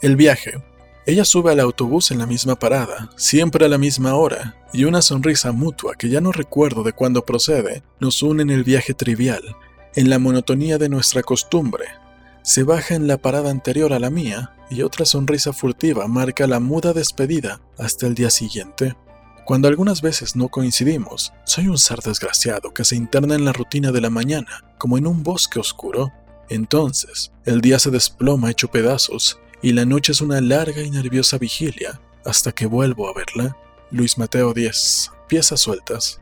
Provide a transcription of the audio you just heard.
El viaje. Ella sube al autobús en la misma parada, siempre a la misma hora, y una sonrisa mutua que ya no recuerdo de cuándo procede, nos une en el viaje trivial, en la monotonía de nuestra costumbre. Se baja en la parada anterior a la mía, y otra sonrisa furtiva marca la muda despedida hasta el día siguiente. Cuando algunas veces no coincidimos, soy un ser desgraciado que se interna en la rutina de la mañana, como en un bosque oscuro. Entonces, el día se desploma hecho pedazos y la noche es una larga y nerviosa vigilia hasta que vuelvo a verla. Luis Mateo 10. Piezas sueltas.